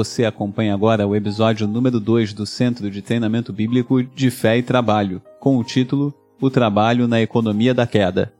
Você acompanha agora o episódio número 2 do Centro de Treinamento Bíblico de Fé e Trabalho, com o título O Trabalho na Economia da Queda.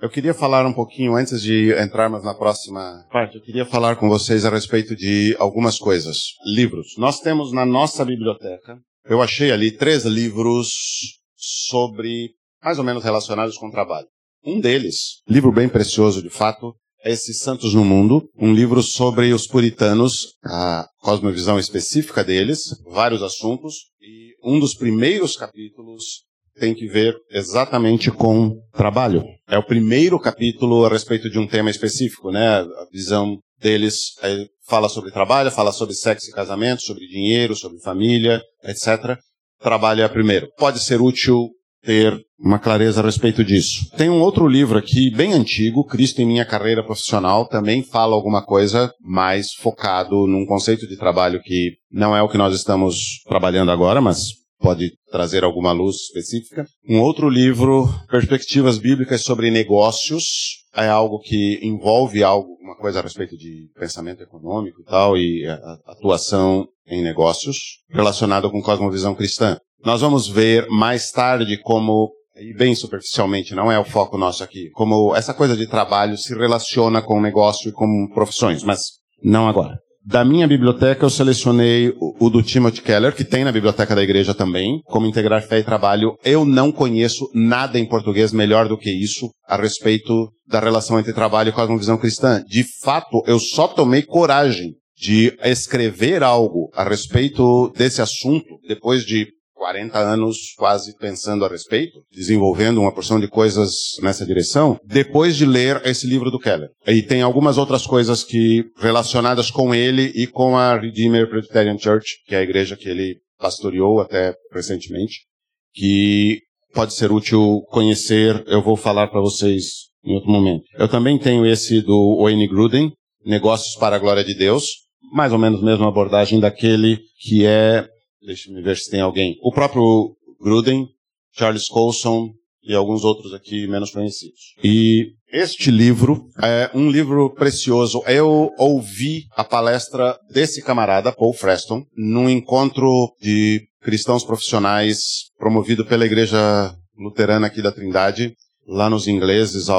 Eu queria falar um pouquinho, antes de entrarmos na próxima parte, eu queria falar com vocês a respeito de algumas coisas. Livros. Nós temos na nossa biblioteca, eu achei ali três livros sobre, mais ou menos relacionados com o trabalho. Um deles, livro bem precioso de fato, é esse Santos no Mundo, um livro sobre os puritanos, a cosmovisão específica deles, vários assuntos, e um dos primeiros capítulos tem que ver exatamente com trabalho. É o primeiro capítulo a respeito de um tema específico, né? A visão deles fala sobre trabalho, fala sobre sexo e casamento, sobre dinheiro, sobre família, etc. Trabalho é primeiro. Pode ser útil ter uma clareza a respeito disso. Tem um outro livro aqui, bem antigo, Cristo em Minha Carreira Profissional, também fala alguma coisa mais focado num conceito de trabalho que não é o que nós estamos trabalhando agora, mas pode trazer alguma luz específica. Um outro livro, Perspectivas Bíblicas sobre Negócios, é algo que envolve algo, uma coisa a respeito de pensamento econômico e tal, e atuação em negócios, relacionado com cosmovisão cristã. Nós vamos ver mais tarde como, e bem superficialmente, não é o foco nosso aqui, como essa coisa de trabalho se relaciona com negócio e com profissões, mas não agora. Da minha biblioteca, eu selecionei o, do Timothy Keller, que tem na biblioteca da igreja também, como integrar fé e trabalho. Eu não conheço nada em português melhor do que isso a respeito da relação entre trabalho e cosmovisão cristã. De fato, eu só tomei coragem de escrever algo a respeito desse assunto depois de 40 anos quase pensando a respeito, desenvolvendo uma porção de coisas nessa direção, depois de ler esse livro do Keller. E tem algumas outras coisas que relacionadas com ele e com a Redeemer Presbyterian Church, que é a igreja que ele pastoreou até recentemente, que pode ser útil conhecer, eu vou falar para vocês em outro momento. Eu também tenho esse do Wayne Gruden, Negócios para a Glória de Deus, mais ou menos mesma abordagem daquele que é Deixa-me ver se tem alguém. O próprio Gruden, Charles Colson e alguns outros aqui menos conhecidos. E este livro é um livro precioso. Eu ouvi a palestra desse camarada, Paul Freston, num encontro de cristãos profissionais promovido pela Igreja Luterana aqui da Trindade, lá nos ingleses há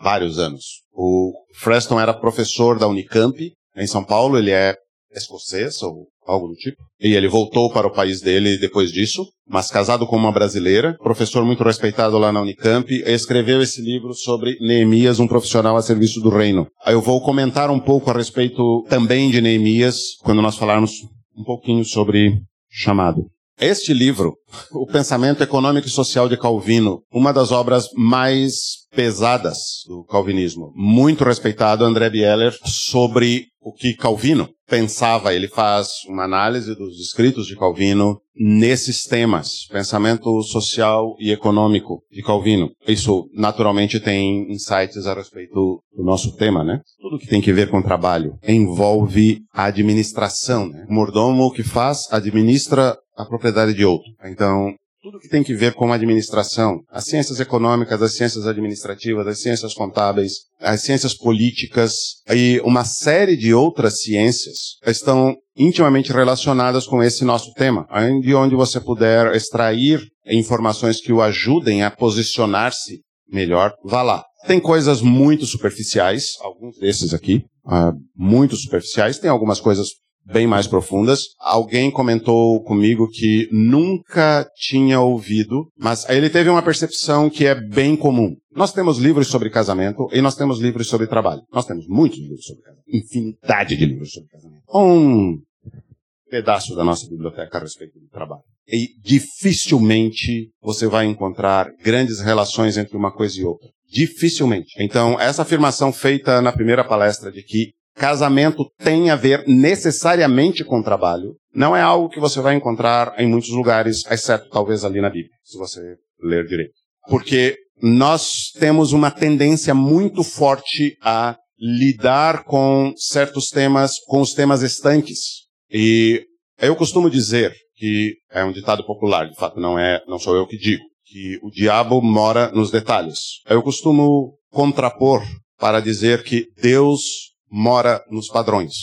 vários anos. O Freston era professor da Unicamp, em São Paulo, ele é escocês ou algo do tipo. E ele voltou para o país dele depois disso, mas casado com uma brasileira, professor muito respeitado lá na Unicamp, escreveu esse livro sobre Neemias, um profissional a serviço do reino. Eu vou comentar um pouco a respeito também de Neemias, quando nós falarmos um pouquinho sobre chamado. Este livro, O Pensamento Econômico e Social de Calvino, uma das obras mais pesadas do calvinismo, muito respeitado André Bieler sobre o que Calvino pensava. Ele faz uma análise dos escritos de Calvino nesses temas, pensamento social e econômico de Calvino. Isso naturalmente tem insights a respeito do nosso tema, né? Tudo que tem que ver com trabalho envolve a administração. Né? O mordomo que faz administra a propriedade de outro. Então, tudo que tem que ver com administração, as ciências econômicas, as ciências administrativas, as ciências contábeis, as ciências políticas e uma série de outras ciências estão intimamente relacionadas com esse nosso tema, de onde você puder extrair informações que o ajudem a posicionar-se melhor, vá lá. Tem coisas muito superficiais, alguns desses aqui, uh, muito superficiais, tem algumas coisas bem mais profundas. Alguém comentou comigo que nunca tinha ouvido, mas ele teve uma percepção que é bem comum. Nós temos livros sobre casamento e nós temos livros sobre trabalho. Nós temos muitos livros sobre casamento. Infinidade de livros sobre casamento. Um pedaço da nossa biblioteca a respeito do trabalho. E dificilmente você vai encontrar grandes relações entre uma coisa e outra. Dificilmente. Então, essa afirmação feita na primeira palestra de que casamento tem a ver necessariamente com trabalho, não é algo que você vai encontrar em muitos lugares, exceto talvez ali na Bíblia, se você ler direito. Porque nós temos uma tendência muito forte a lidar com certos temas, com os temas estanques. E Eu costumo dizer que é um ditado popular, de fato não é, não sou eu que digo, que o diabo mora nos detalhes. Eu costumo contrapor para dizer que Deus mora nos padrões.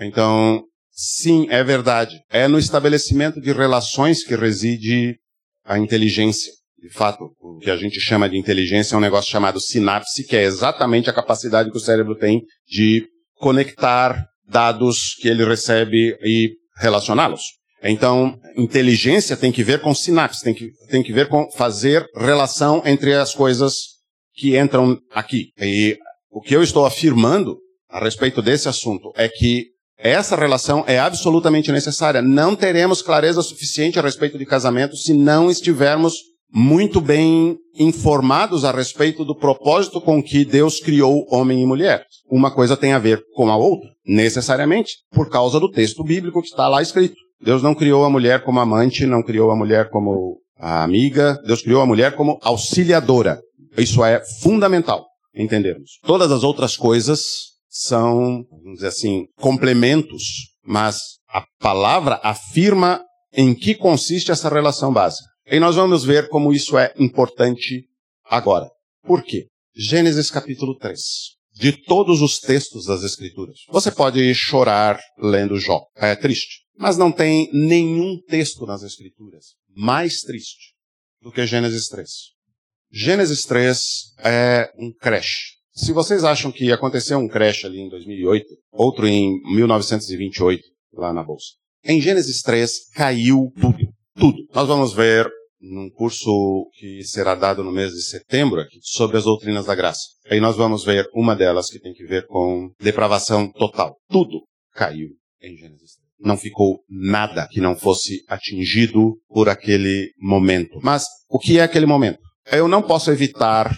Então, sim, é verdade. É no estabelecimento de relações que reside a inteligência. De fato, o que a gente chama de inteligência é um negócio chamado sinapse, que é exatamente a capacidade que o cérebro tem de conectar dados que ele recebe e relacioná-los. Então, inteligência tem que ver com sinapse, tem que, tem que ver com fazer relação entre as coisas que entram aqui. E o que eu estou afirmando a respeito desse assunto é que essa relação é absolutamente necessária. Não teremos clareza suficiente a respeito de casamento se não estivermos muito bem informados a respeito do propósito com que Deus criou homem e mulher. Uma coisa tem a ver com a outra, necessariamente, por causa do texto bíblico que está lá escrito. Deus não criou a mulher como amante, não criou a mulher como a amiga, Deus criou a mulher como auxiliadora. Isso é fundamental entendermos. Todas as outras coisas são, vamos dizer assim, complementos, mas a palavra afirma em que consiste essa relação básica. E nós vamos ver como isso é importante agora. Por quê? Gênesis capítulo 3. De todos os textos das Escrituras. Você pode chorar lendo Jó. É triste. Mas não tem nenhum texto nas Escrituras mais triste do que Gênesis 3. Gênesis 3 é um crash. Se vocês acham que aconteceu um crash ali em 2008, outro em 1928, lá na Bolsa. Em Gênesis 3 caiu tudo. Tudo. Nós vamos ver num curso que será dado no mês de setembro aqui, sobre as doutrinas da graça. Aí nós vamos ver uma delas que tem que ver com depravação total. Tudo caiu em Gênesis 3. Não ficou nada que não fosse atingido por aquele momento. Mas o que é aquele momento? Eu não posso evitar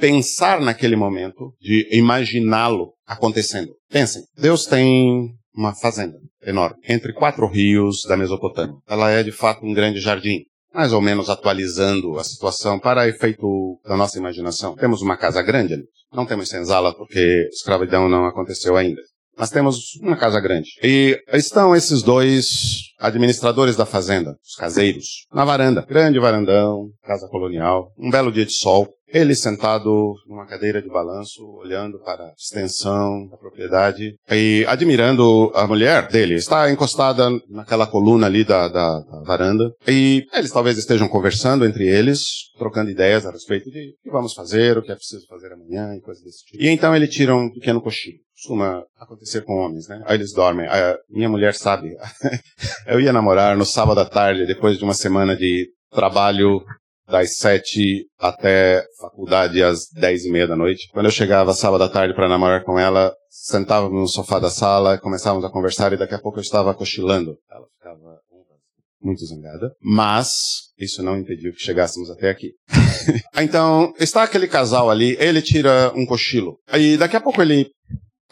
pensar naquele momento, de imaginá-lo acontecendo. Pensem, Deus tem uma fazenda enorme, entre quatro rios da Mesopotâmia. Ela é de fato um grande jardim, mais ou menos atualizando a situação para efeito da nossa imaginação. Temos uma casa grande ali, não temos senzala porque escravidão não aconteceu ainda. Mas temos uma casa grande. E estão esses dois administradores da fazenda, os caseiros, na varanda. Grande varandão, casa colonial, um belo dia de sol. Ele sentado numa cadeira de balanço, olhando para a extensão da propriedade e admirando a mulher dele. Está encostada naquela coluna ali da, da, da varanda e eles talvez estejam conversando entre eles, trocando ideias a respeito de o que vamos fazer, o que é preciso fazer amanhã e coisas desse tipo. E então ele tira um pequeno cochilo. Costuma acontecer com homens, né? Aí eles dormem. A minha mulher sabe. Eu ia namorar no sábado à tarde, depois de uma semana de trabalho das sete até faculdade às dez e meia da noite. Quando eu chegava sábado à tarde para namorar com ela, sentávamos no sofá da sala, começávamos a conversar e daqui a pouco eu estava cochilando. Ela ficava muito zangada, mas isso não impediu que chegássemos até aqui. então, está aquele casal ali, ele tira um cochilo. Aí daqui a pouco ele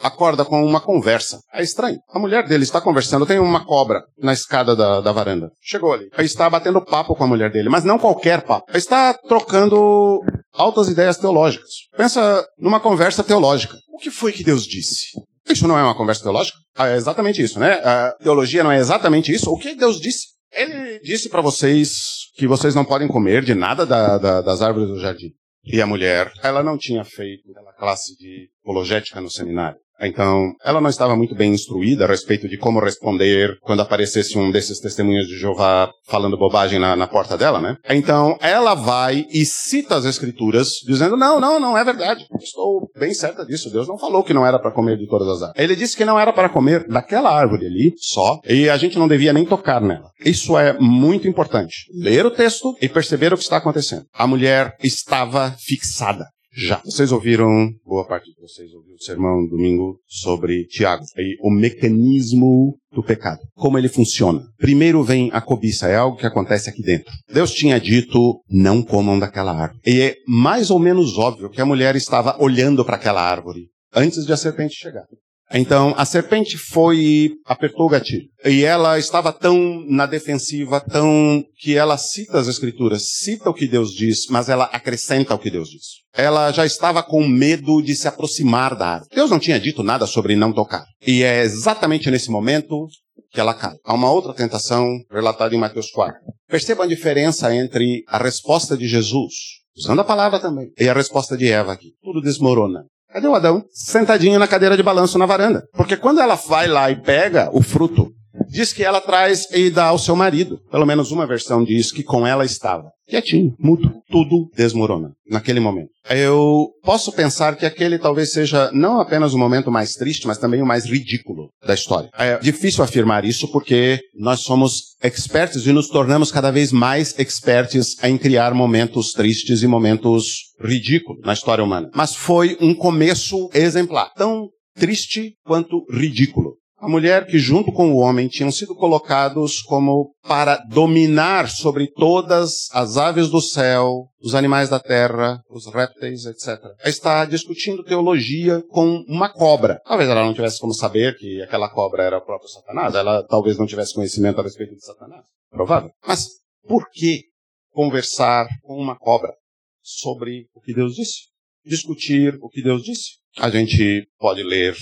acorda com uma conversa. É estranho. A mulher dele está conversando, tem uma cobra na escada da, da varanda. Chegou ali. Aí está batendo papo com a mulher dele, mas não qualquer papo. Aí está trocando altas ideias teológicas. Pensa numa conversa teológica. O que foi que Deus disse? Isso não é uma conversa teológica? Ah, é exatamente isso, né? A teologia não é exatamente isso. O que Deus disse? Ele disse para vocês que vocês não podem comer de nada da, da, das árvores do jardim. E a mulher, ela não tinha feito aquela classe de apologética no seminário. Então, ela não estava muito bem instruída a respeito de como responder quando aparecesse um desses testemunhos de Jeová falando bobagem na, na, porta dela, né? Então, ela vai e cita as escrituras, dizendo, não, não, não é verdade. Estou bem certa disso. Deus não falou que não era para comer de todas as árvores. Ele disse que não era para comer daquela árvore ali, só, e a gente não devia nem tocar nela. Isso é muito importante. Ler o texto e perceber o que está acontecendo. A mulher estava fixada. Já. Vocês ouviram, boa parte de vocês ouviu o sermão domingo sobre Tiago. E o mecanismo do pecado. Como ele funciona. Primeiro vem a cobiça, é algo que acontece aqui dentro. Deus tinha dito, não comam daquela árvore. E é mais ou menos óbvio que a mulher estava olhando para aquela árvore antes de a serpente chegar. Então a serpente foi e apertou o gatilho. E ela estava tão na defensiva, tão que ela cita as escrituras, cita o que Deus diz, mas ela acrescenta o que Deus diz. Ela já estava com medo de se aproximar da árvore. Deus não tinha dito nada sobre não tocar. E é exatamente nesse momento que ela cai. Há uma outra tentação relatada em Mateus 4. Perceba a diferença entre a resposta de Jesus, usando a palavra também, e a resposta de Eva aqui. Tudo desmorona. Cadê o Adão? Sentadinho na cadeira de balanço na varanda. Porque quando ela vai lá e pega o fruto, diz que ela traz e dá ao seu marido. Pelo menos uma versão diz que com ela estava. Quietinho, mudo. Tudo desmorona naquele momento. Eu posso pensar que aquele talvez seja não apenas o momento mais triste, mas também o mais ridículo da história. É difícil afirmar isso porque nós somos expertos e nos tornamos cada vez mais expertos em criar momentos tristes e momentos ridículos na história humana. Mas foi um começo exemplar. Tão triste quanto ridículo a mulher que, junto com o homem, tinham sido colocados como para dominar sobre todas as aves do céu, os animais da terra, os répteis, etc. Está discutindo teologia com uma cobra. Talvez ela não tivesse como saber que aquela cobra era o próprio Satanás. Ela talvez não tivesse conhecimento a respeito de Satanás. Provável. Mas por que conversar com uma cobra sobre o que Deus disse? Discutir o que Deus disse? A gente pode ler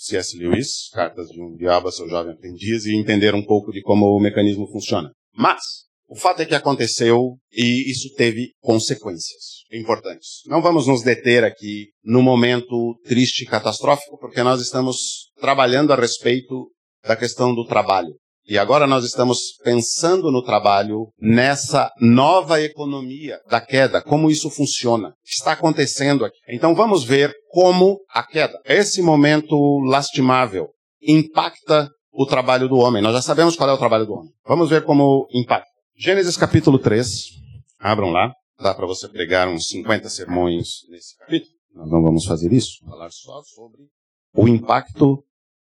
C.S. Lewis, Cartas de um Diabo a seu Jovem Aprendiz, e entender um pouco de como o mecanismo funciona. Mas, o fato é que aconteceu e isso teve consequências importantes. Não vamos nos deter aqui no momento triste e catastrófico, porque nós estamos trabalhando a respeito da questão do trabalho. E agora nós estamos pensando no trabalho, nessa nova economia da queda, como isso funciona, está acontecendo aqui. Então vamos ver como a queda, esse momento lastimável, impacta o trabalho do homem. Nós já sabemos qual é o trabalho do homem. Vamos ver como impacta. Gênesis capítulo 3, abram lá, dá para você pregar uns 50 sermões nesse capítulo. Nós não vamos fazer isso, falar só sobre o impacto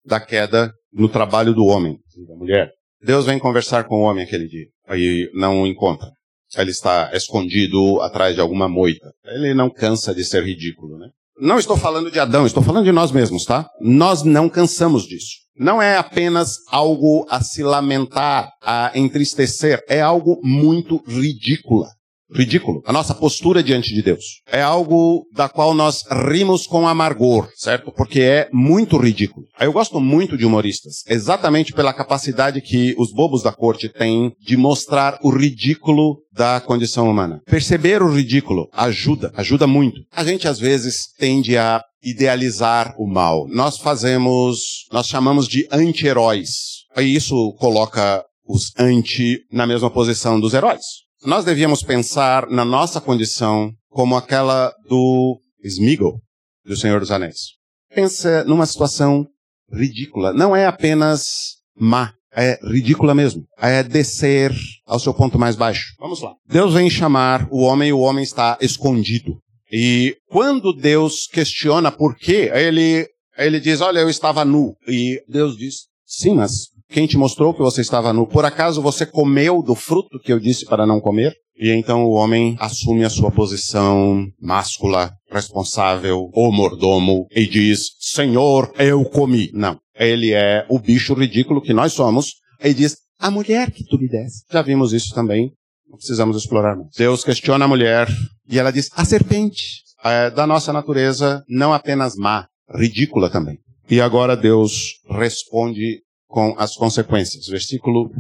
da queda no trabalho do homem da mulher. Deus vem conversar com o homem aquele dia e não o encontra. Ele está escondido atrás de alguma moita. Ele não cansa de ser ridículo, né? Não estou falando de Adão, estou falando de nós mesmos, tá? Nós não cansamos disso. Não é apenas algo a se lamentar, a entristecer, é algo muito ridículo ridículo. A nossa postura diante de Deus. É algo da qual nós rimos com amargor, certo? Porque é muito ridículo. Eu gosto muito de humoristas, exatamente pela capacidade que os bobos da corte têm de mostrar o ridículo da condição humana. Perceber o ridículo ajuda, ajuda muito. A gente às vezes tende a idealizar o mal. Nós fazemos, nós chamamos de anti-heróis. E isso coloca os anti na mesma posição dos heróis. Nós devíamos pensar na nossa condição como aquela do Smeagol, do Senhor dos Anéis. Pensa numa situação ridícula. Não é apenas má, é ridícula mesmo. É descer ao seu ponto mais baixo. Vamos lá. Deus vem chamar o homem e o homem está escondido. E quando Deus questiona por quê, ele, ele diz, olha, eu estava nu. E Deus diz, sim, mas quem te mostrou que você estava nu? Por acaso você comeu do fruto que eu disse para não comer? E então o homem assume a sua posição máscula, responsável, o mordomo, e diz: Senhor, eu comi. Não. Ele é o bicho ridículo que nós somos, e diz: A mulher que tu me desse. Já vimos isso também. Não precisamos explorar mais. Deus questiona a mulher, e ela diz: A serpente é da nossa natureza, não apenas má, ridícula também. E agora Deus responde com as consequências. Versículo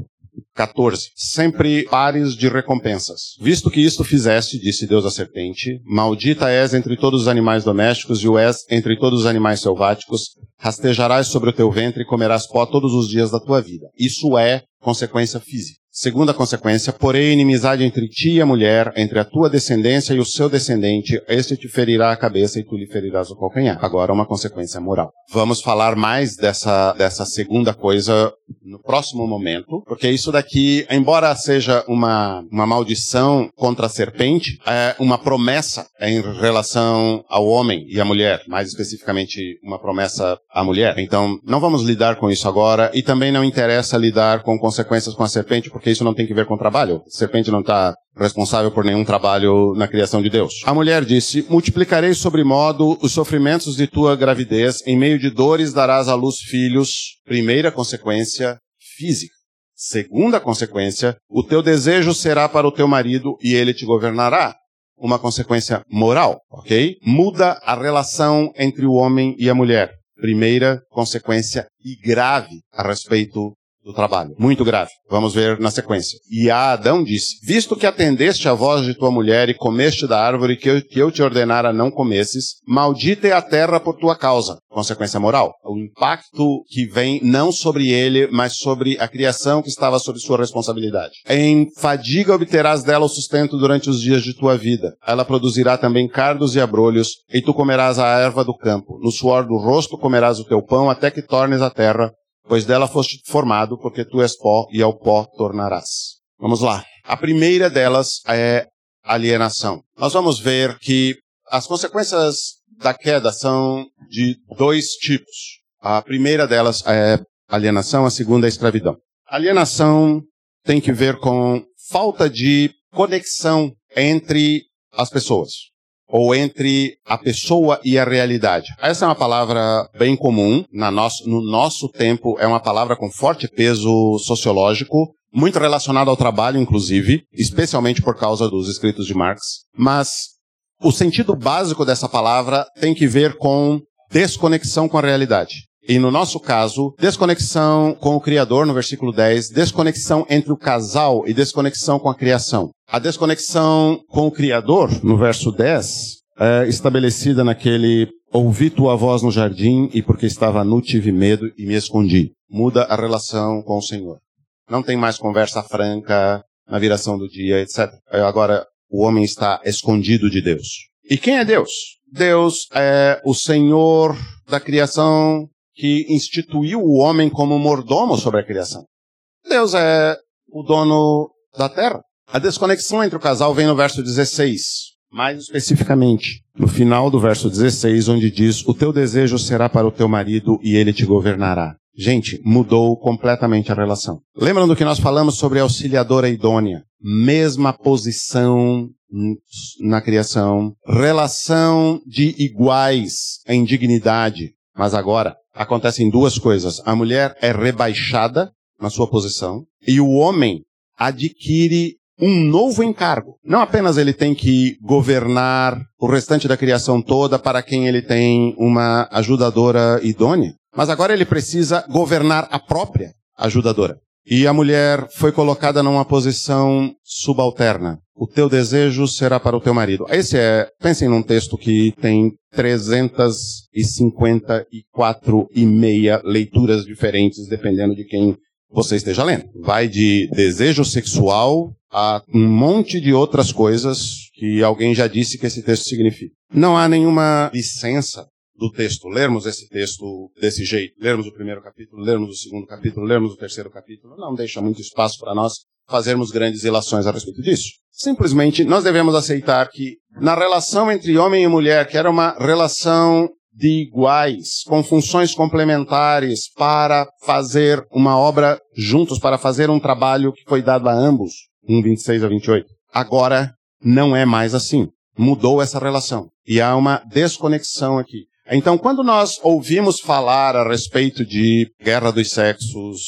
14. Sempre pares de recompensas. Visto que isto fizeste, disse Deus à serpente, maldita és entre todos os animais domésticos e o és entre todos os animais selváticos, rastejarás sobre o teu ventre e comerás pó todos os dias da tua vida. Isso é consequência física. Segunda consequência, porém inimizade entre ti e a mulher, entre a tua descendência e o seu descendente, este te ferirá a cabeça e tu lhe ferirás o calcanhar. Agora uma consequência moral. Vamos falar mais dessa, dessa segunda coisa no próximo momento, porque isso daqui, embora seja uma, uma maldição contra a serpente, é uma promessa em relação ao homem e à mulher, mais especificamente uma promessa à mulher. Então, não vamos lidar com isso agora e também não interessa lidar com consequências com a serpente, porque isso não tem que ver com trabalho. A serpente não está responsável por nenhum trabalho na criação de Deus. A mulher disse: Multiplicarei sobre modo os sofrimentos de tua gravidez, em meio de dores darás à luz filhos. Primeira consequência, física. Segunda consequência, o teu desejo será para o teu marido e ele te governará. Uma consequência moral, ok? Muda a relação entre o homem e a mulher. Primeira consequência e grave a respeito do trabalho. Muito grave. Vamos ver na sequência. E a Adão disse: Visto que atendeste à voz de tua mulher e comeste da árvore que eu, que eu te ordenara não comesses, maldita é a terra por tua causa. Consequência moral. O impacto que vem não sobre ele, mas sobre a criação que estava sob sua responsabilidade. Em fadiga obterás dela o sustento durante os dias de tua vida. Ela produzirá também cardos e abrolhos, e tu comerás a erva do campo. No suor do rosto comerás o teu pão até que tornes a terra, pois dela foste formado, porque tu és pó e ao pó tornarás. Vamos lá. A primeira delas é alienação. Nós vamos ver que as consequências da queda são de dois tipos. A primeira delas é alienação, a segunda é escravidão. Alienação tem que ver com falta de conexão entre as pessoas ou entre a pessoa e a realidade. Essa é uma palavra bem comum na nosso, no nosso tempo, é uma palavra com forte peso sociológico, muito relacionada ao trabalho, inclusive, especialmente por causa dos escritos de Marx. Mas o sentido básico dessa palavra tem que ver com desconexão com a realidade. E no nosso caso, desconexão com o Criador, no versículo 10, desconexão entre o casal e desconexão com a criação. A desconexão com o Criador, no verso 10, é estabelecida naquele ouvi tua voz no jardim e porque estava nu tive medo e me escondi. Muda a relação com o Senhor. Não tem mais conversa franca na viração do dia, etc. Agora o homem está escondido de Deus. E quem é Deus? Deus é o Senhor da criação, que instituiu o homem como mordomo sobre a criação. Deus é o dono da terra. A desconexão entre o casal vem no verso 16. Mais especificamente, no final do verso 16, onde diz: O teu desejo será para o teu marido e ele te governará. Gente, mudou completamente a relação. Lembram do que nós falamos sobre a auxiliadora idônea? Mesma posição na criação, relação de iguais em dignidade, mas agora acontecem duas coisas. A mulher é rebaixada na sua posição e o homem adquire um novo encargo. Não apenas ele tem que governar o restante da criação toda para quem ele tem uma ajudadora idônea, mas agora ele precisa governar a própria ajudadora. E a mulher foi colocada numa posição subalterna. O teu desejo será para o teu marido. Esse é, pensem num texto que tem 354 e meia leituras diferentes, dependendo de quem você esteja lendo. Vai de desejo sexual a um monte de outras coisas que alguém já disse que esse texto significa. Não há nenhuma licença do texto, lermos esse texto desse jeito, lermos o primeiro capítulo, lermos o segundo capítulo, lermos o terceiro capítulo, não deixa muito espaço para nós fazermos grandes ilações a respeito disso. Simplesmente nós devemos aceitar que na relação entre homem e mulher, que era uma relação de iguais, com funções complementares para fazer uma obra juntos, para fazer um trabalho que foi dado a ambos, 1, 26 a 28. Agora não é mais assim. Mudou essa relação. E há uma desconexão aqui. Então, quando nós ouvimos falar a respeito de guerra dos sexos,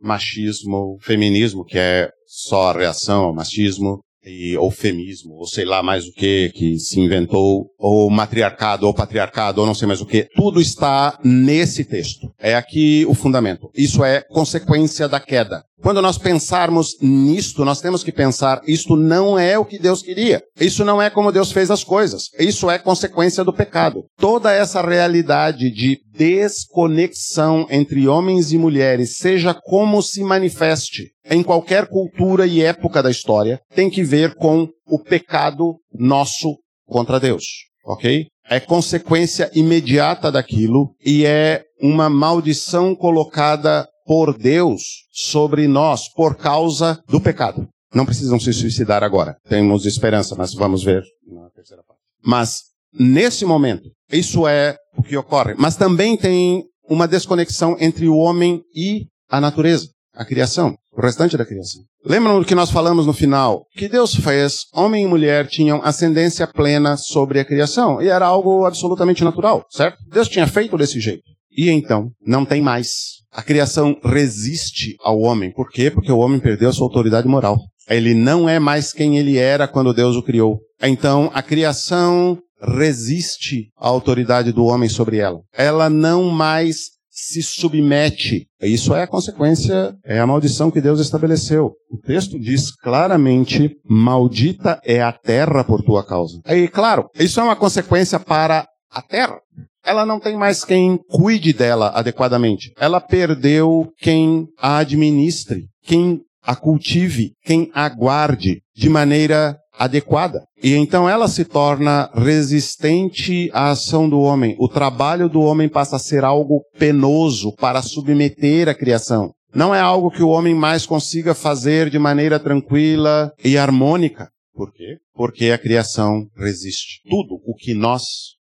machismo, feminismo, que é só a reação ao machismo, e, ou femismo, ou sei lá mais o que que se inventou, ou matriarcado, ou patriarcado, ou não sei mais o que, tudo está nesse texto. É aqui o fundamento. Isso é consequência da queda. Quando nós pensarmos nisto, nós temos que pensar, isto não é o que Deus queria. Isso não é como Deus fez as coisas. Isso é consequência do pecado. Toda essa realidade de desconexão entre homens e mulheres, seja como se manifeste em qualquer cultura e época da história, tem que ver com o pecado nosso contra Deus. Ok? É consequência imediata daquilo e é uma maldição colocada por Deus sobre nós por causa do pecado. Não precisam se suicidar agora. Temos esperança, mas vamos ver na terceira parte. Mas, nesse momento, isso é o que ocorre. Mas também tem uma desconexão entre o homem e a natureza, a criação, o restante da criação. Lembram do que nós falamos no final? Que Deus fez, homem e mulher tinham ascendência plena sobre a criação. E era algo absolutamente natural, certo? Deus tinha feito desse jeito. E então, não tem mais. A criação resiste ao homem. Por quê? Porque o homem perdeu a sua autoridade moral. Ele não é mais quem ele era quando Deus o criou. Então, a criação resiste à autoridade do homem sobre ela. Ela não mais se submete. Isso é a consequência, é a maldição que Deus estabeleceu. O texto diz claramente: maldita é a terra por tua causa. E claro, isso é uma consequência para a terra. Ela não tem mais quem cuide dela adequadamente. Ela perdeu quem a administre, quem a cultive, quem a guarde de maneira adequada. E então ela se torna resistente à ação do homem. O trabalho do homem passa a ser algo penoso para submeter a criação. Não é algo que o homem mais consiga fazer de maneira tranquila e harmônica. Por quê? Porque a criação resiste. Tudo o que nós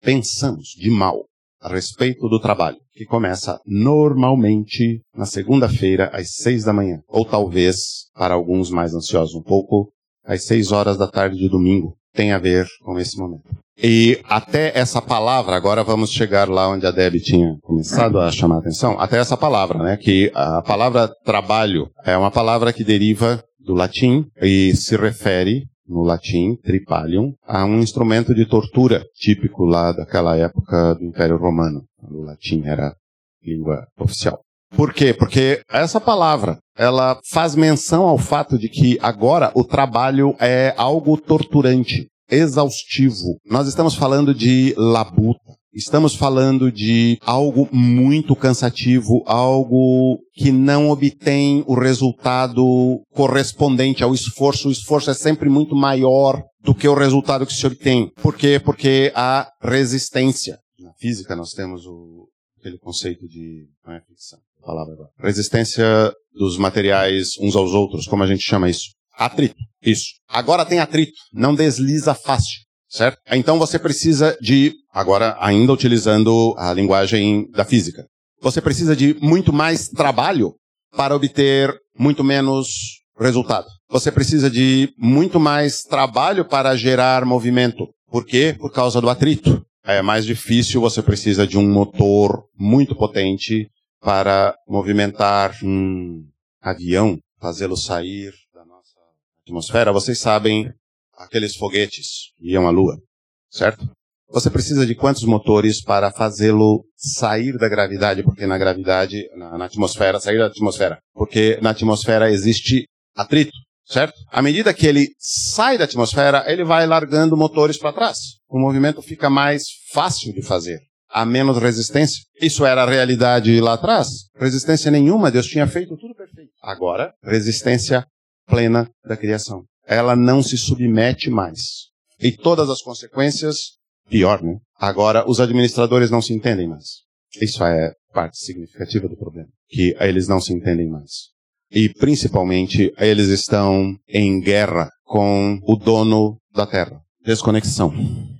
pensamos de mal a respeito do trabalho, que começa normalmente na segunda-feira às seis da manhã, ou talvez, para alguns mais ansiosos um pouco, às seis horas da tarde de domingo, tem a ver com esse momento. E até essa palavra, agora vamos chegar lá onde a Debbie tinha começado a chamar a atenção, até essa palavra, né, que a palavra trabalho é uma palavra que deriva do latim e se refere no latim, tripalium, a um instrumento de tortura típico lá daquela época do Império Romano. O latim era língua oficial. Por quê? Porque essa palavra, ela faz menção ao fato de que agora o trabalho é algo torturante, exaustivo. Nós estamos falando de labuta. Estamos falando de algo muito cansativo, algo que não obtém o resultado correspondente ao esforço. O esforço é sempre muito maior do que o resultado que se obtém. Por quê? Porque há resistência. Na física nós temos o, aquele conceito de. Não é palavra agora. Resistência dos materiais uns aos outros, como a gente chama isso? Atrito. Isso. Agora tem atrito. Não desliza fácil certo? Então você precisa de, agora ainda utilizando a linguagem da física, você precisa de muito mais trabalho para obter muito menos resultado. Você precisa de muito mais trabalho para gerar movimento. Por quê? Por causa do atrito. É mais difícil, você precisa de um motor muito potente para movimentar um avião, fazê-lo sair da nossa atmosfera. Vocês sabem aqueles foguetes iam à Lua, certo? Você precisa de quantos motores para fazê-lo sair da gravidade? Porque na gravidade, na, na, atmosfera, sair da atmosfera. Porque na atmosfera existe atrito, certo? À medida que ele sai da atmosfera, ele vai largando motores para trás. O movimento fica mais fácil de fazer. Há menos resistência. Isso era a realidade lá atrás? Resistência nenhuma, Deus tinha feito tudo perfeito. Agora, resistência plena da criação ela não se submete mais. E todas as consequências, pior, né? Agora, os administradores não se entendem mais. Isso é parte significativa do problema. Que eles não se entendem mais. E, principalmente, eles estão em guerra com o dono da terra. Desconexão.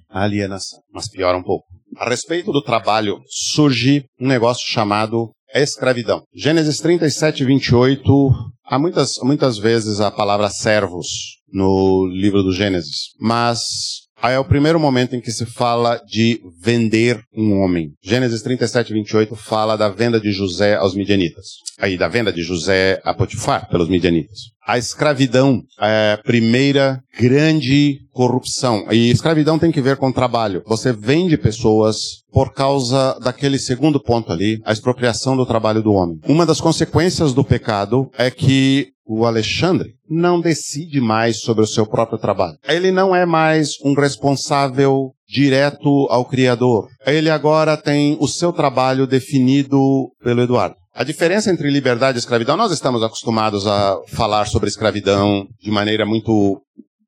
Alienação. Mas piora um pouco. A respeito do trabalho, surge um negócio chamado escravidão. Gênesis 37, 28. Há muitas, muitas vezes a palavra servos no livro do Gênesis. Mas aí é o primeiro momento em que se fala de vender um homem. Gênesis 37, 28 fala da venda de José aos midianitas. Aí, da venda de José a Potifar pelos midianitas. A escravidão é a primeira grande corrupção. E escravidão tem que ver com trabalho. Você vende pessoas por causa daquele segundo ponto ali, a expropriação do trabalho do homem. Uma das consequências do pecado é que o Alexandre não decide mais sobre o seu próprio trabalho. Ele não é mais um responsável direto ao Criador. Ele agora tem o seu trabalho definido pelo Eduardo. A diferença entre liberdade e escravidão, nós estamos acostumados a falar sobre escravidão de maneira muito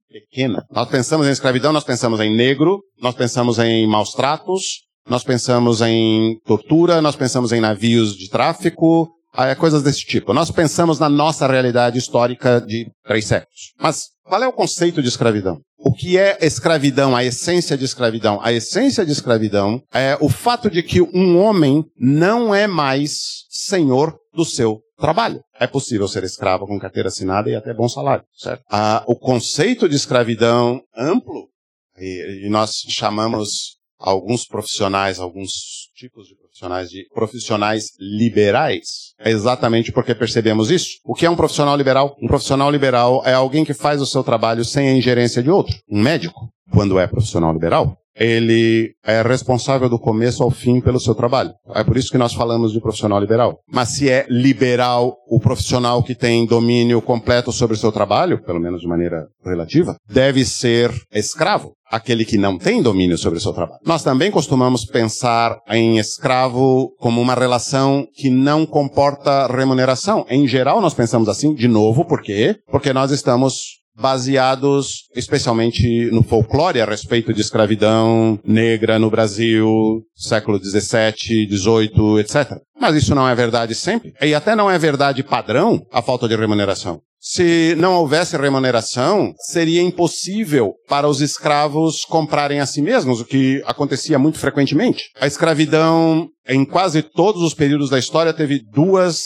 pequena. Nós pensamos em escravidão, nós pensamos em negro, nós pensamos em maus tratos, nós pensamos em tortura, nós pensamos em navios de tráfico, é coisas desse tipo. Nós pensamos na nossa realidade histórica de três séculos. Mas qual é o conceito de escravidão? O que é escravidão, a essência de escravidão? A essência de escravidão é o fato de que um homem não é mais senhor do seu trabalho. É possível ser escravo com carteira assinada e até bom salário, certo? Ah, o conceito de escravidão amplo, e, e nós chamamos alguns profissionais, alguns tipos de profissionais de profissionais liberais, é exatamente porque percebemos isso. O que é um profissional liberal? Um profissional liberal é alguém que faz o seu trabalho sem a ingerência de outro. Um médico, quando é profissional liberal, ele é responsável do começo ao fim pelo seu trabalho. É por isso que nós falamos de profissional liberal. Mas se é liberal o profissional que tem domínio completo sobre o seu trabalho, pelo menos de maneira relativa, deve ser escravo aquele que não tem domínio sobre o seu trabalho. Nós também costumamos pensar em escravo como uma relação que não comporta remuneração. Em geral, nós pensamos assim, de novo, por quê? Porque nós estamos baseados especialmente no folclore a respeito de escravidão negra no Brasil, século 17, 18, etc. Mas isso não é verdade sempre. E até não é verdade padrão a falta de remuneração. Se não houvesse remuneração, seria impossível para os escravos comprarem a si mesmos, o que acontecia muito frequentemente. A escravidão, em quase todos os períodos da história, teve duas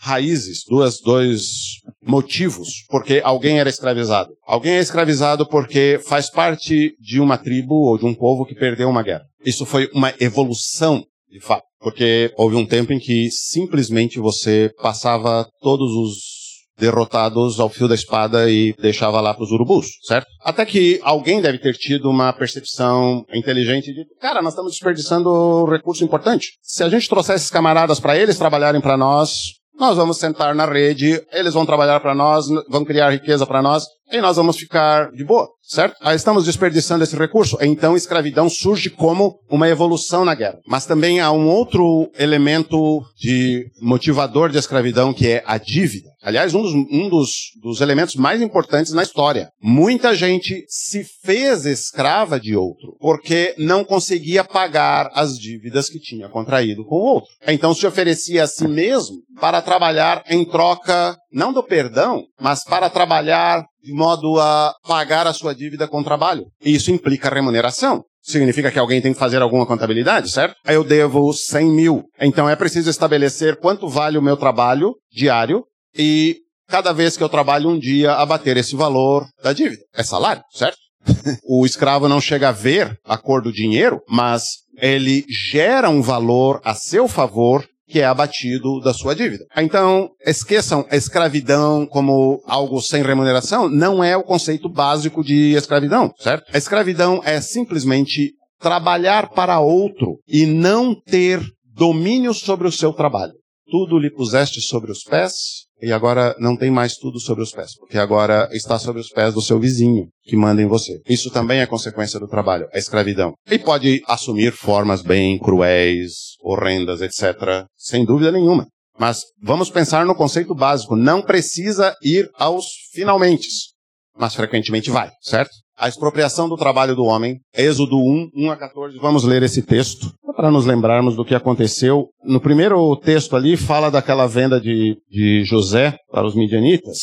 raízes, duas, dois motivos porque alguém era escravizado. Alguém é escravizado porque faz parte de uma tribo ou de um povo que perdeu uma guerra. Isso foi uma evolução, de fato. Porque houve um tempo em que simplesmente você passava todos os derrotados ao fio da espada e deixava lá para os urubus, certo? Até que alguém deve ter tido uma percepção inteligente de, cara, nós estamos desperdiçando recurso importante. Se a gente trouxer esses camaradas para eles trabalharem para nós, nós vamos sentar na rede, eles vão trabalhar para nós, vão criar riqueza para nós, e nós vamos ficar de boa, certo? Aí estamos desperdiçando esse recurso. Então, escravidão surge como uma evolução na guerra. Mas também há um outro elemento de motivador de escravidão que é a dívida. Aliás, um, dos, um dos, dos, elementos mais importantes na história. Muita gente se fez escrava de outro porque não conseguia pagar as dívidas que tinha contraído com o outro. Então se oferecia a si mesmo para trabalhar em troca, não do perdão, mas para trabalhar de modo a pagar a sua dívida com trabalho. E isso implica remuneração. Significa que alguém tem que fazer alguma contabilidade, certo? Aí eu devo 100 mil. Então é preciso estabelecer quanto vale o meu trabalho diário e cada vez que eu trabalho um dia abater esse valor da dívida. É salário, certo? o escravo não chega a ver a cor do dinheiro, mas ele gera um valor a seu favor que é abatido da sua dívida. Então, esqueçam a escravidão como algo sem remuneração, não é o conceito básico de escravidão, certo? A escravidão é simplesmente trabalhar para outro e não ter domínio sobre o seu trabalho. Tudo lhe puseste sobre os pés, e agora não tem mais tudo sobre os pés, porque agora está sobre os pés do seu vizinho que manda em você. Isso também é consequência do trabalho, a escravidão. E pode assumir formas bem cruéis, horrendas, etc., sem dúvida nenhuma. Mas vamos pensar no conceito básico. Não precisa ir aos finalmente, mas frequentemente vai, certo? A expropriação do trabalho do homem, Êxodo 1, 1 a 14, vamos ler esse texto para nos lembrarmos do que aconteceu. No primeiro texto ali fala daquela venda de, de José para os midianitas.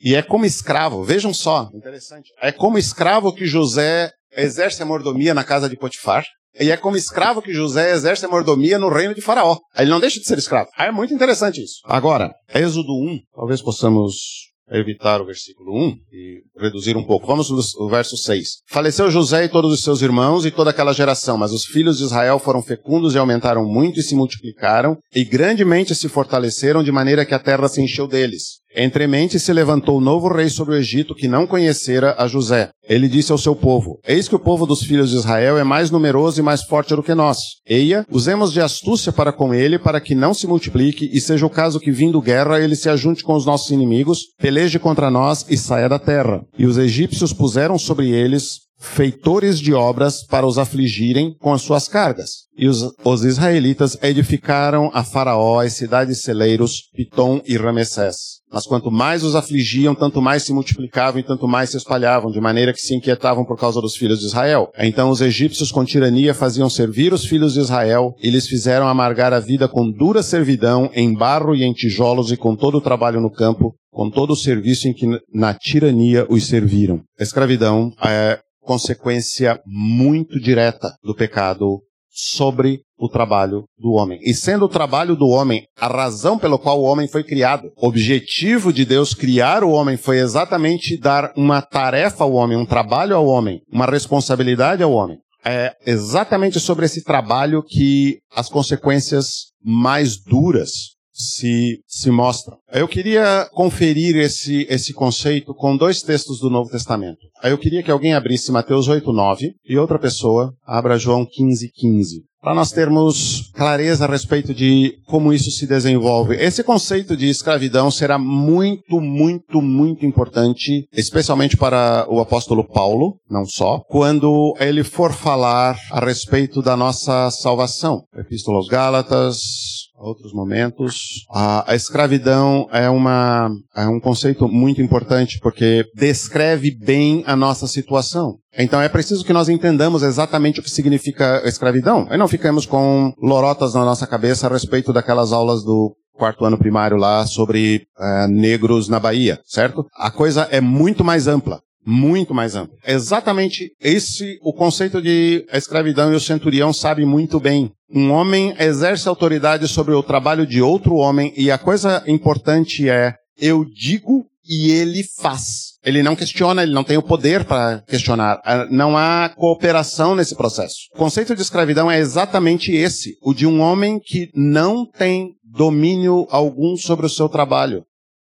E é como escravo, vejam só, interessante. É como escravo que José exerce a mordomia na casa de Potifar. E é como escravo que José exerce a mordomia no reino de Faraó. Ele não deixa de ser escravo. Ah, é muito interessante isso. Agora, Êxodo 1, talvez possamos evitar o versículo 1 e reduzir um pouco. Vamos no verso 6. Faleceu José e todos os seus irmãos e toda aquela geração, mas os filhos de Israel foram fecundos e aumentaram muito e se multiplicaram, e grandemente se fortaleceram, de maneira que a terra se encheu deles. Entremente se levantou novo rei sobre o Egito que não conhecera a José. Ele disse ao seu povo: Eis que o povo dos filhos de Israel é mais numeroso e mais forte do que nós. Eia, usemos de astúcia para com ele, para que não se multiplique, e seja o caso que, vindo guerra, ele se ajunte com os nossos inimigos, peleje contra nós e saia da terra. E os egípcios puseram sobre eles feitores de obras para os afligirem com as suas cargas. E os, os israelitas edificaram a Faraó as cidades celeiros, Pitom e Ramessés. Mas quanto mais os afligiam, tanto mais se multiplicavam e tanto mais se espalhavam, de maneira que se inquietavam por causa dos filhos de Israel. Então os egípcios com tirania faziam servir os filhos de Israel e lhes fizeram amargar a vida com dura servidão, em barro e em tijolos e com todo o trabalho no campo, com todo o serviço em que na tirania os serviram. A escravidão é consequência muito direta do pecado sobre o trabalho do homem. E sendo o trabalho do homem a razão pela qual o homem foi criado, o objetivo de Deus criar o homem foi exatamente dar uma tarefa ao homem, um trabalho ao homem, uma responsabilidade ao homem. É exatamente sobre esse trabalho que as consequências mais duras se, se mostra. Eu queria conferir esse, esse conceito com dois textos do Novo Testamento. Eu queria que alguém abrisse Mateus 8, 9 e outra pessoa abra João 15, 15 para nós termos clareza a respeito de como isso se desenvolve. Esse conceito de escravidão será muito, muito, muito importante, especialmente para o apóstolo Paulo, não só, quando ele for falar a respeito da nossa salvação. Epístola aos Gálatas, outros momentos. A, a, escravidão é, uma, é um conceito muito importante porque descreve bem a nossa situação. Então é preciso que nós entendamos exatamente o que significa escravidão. E não ficamos com lorotas na nossa cabeça a respeito daquelas aulas do quarto ano primário lá sobre uh, negros na Bahia, certo? A coisa é muito mais ampla. Muito mais ampla. Exatamente esse, o conceito de escravidão e o centurião sabe muito bem. Um homem exerce autoridade sobre o trabalho de outro homem e a coisa importante é, eu digo e ele faz. Ele não questiona, ele não tem o poder para questionar. Ah, não há cooperação nesse processo. O conceito de escravidão é exatamente esse, o de um homem que não tem domínio algum sobre o seu trabalho.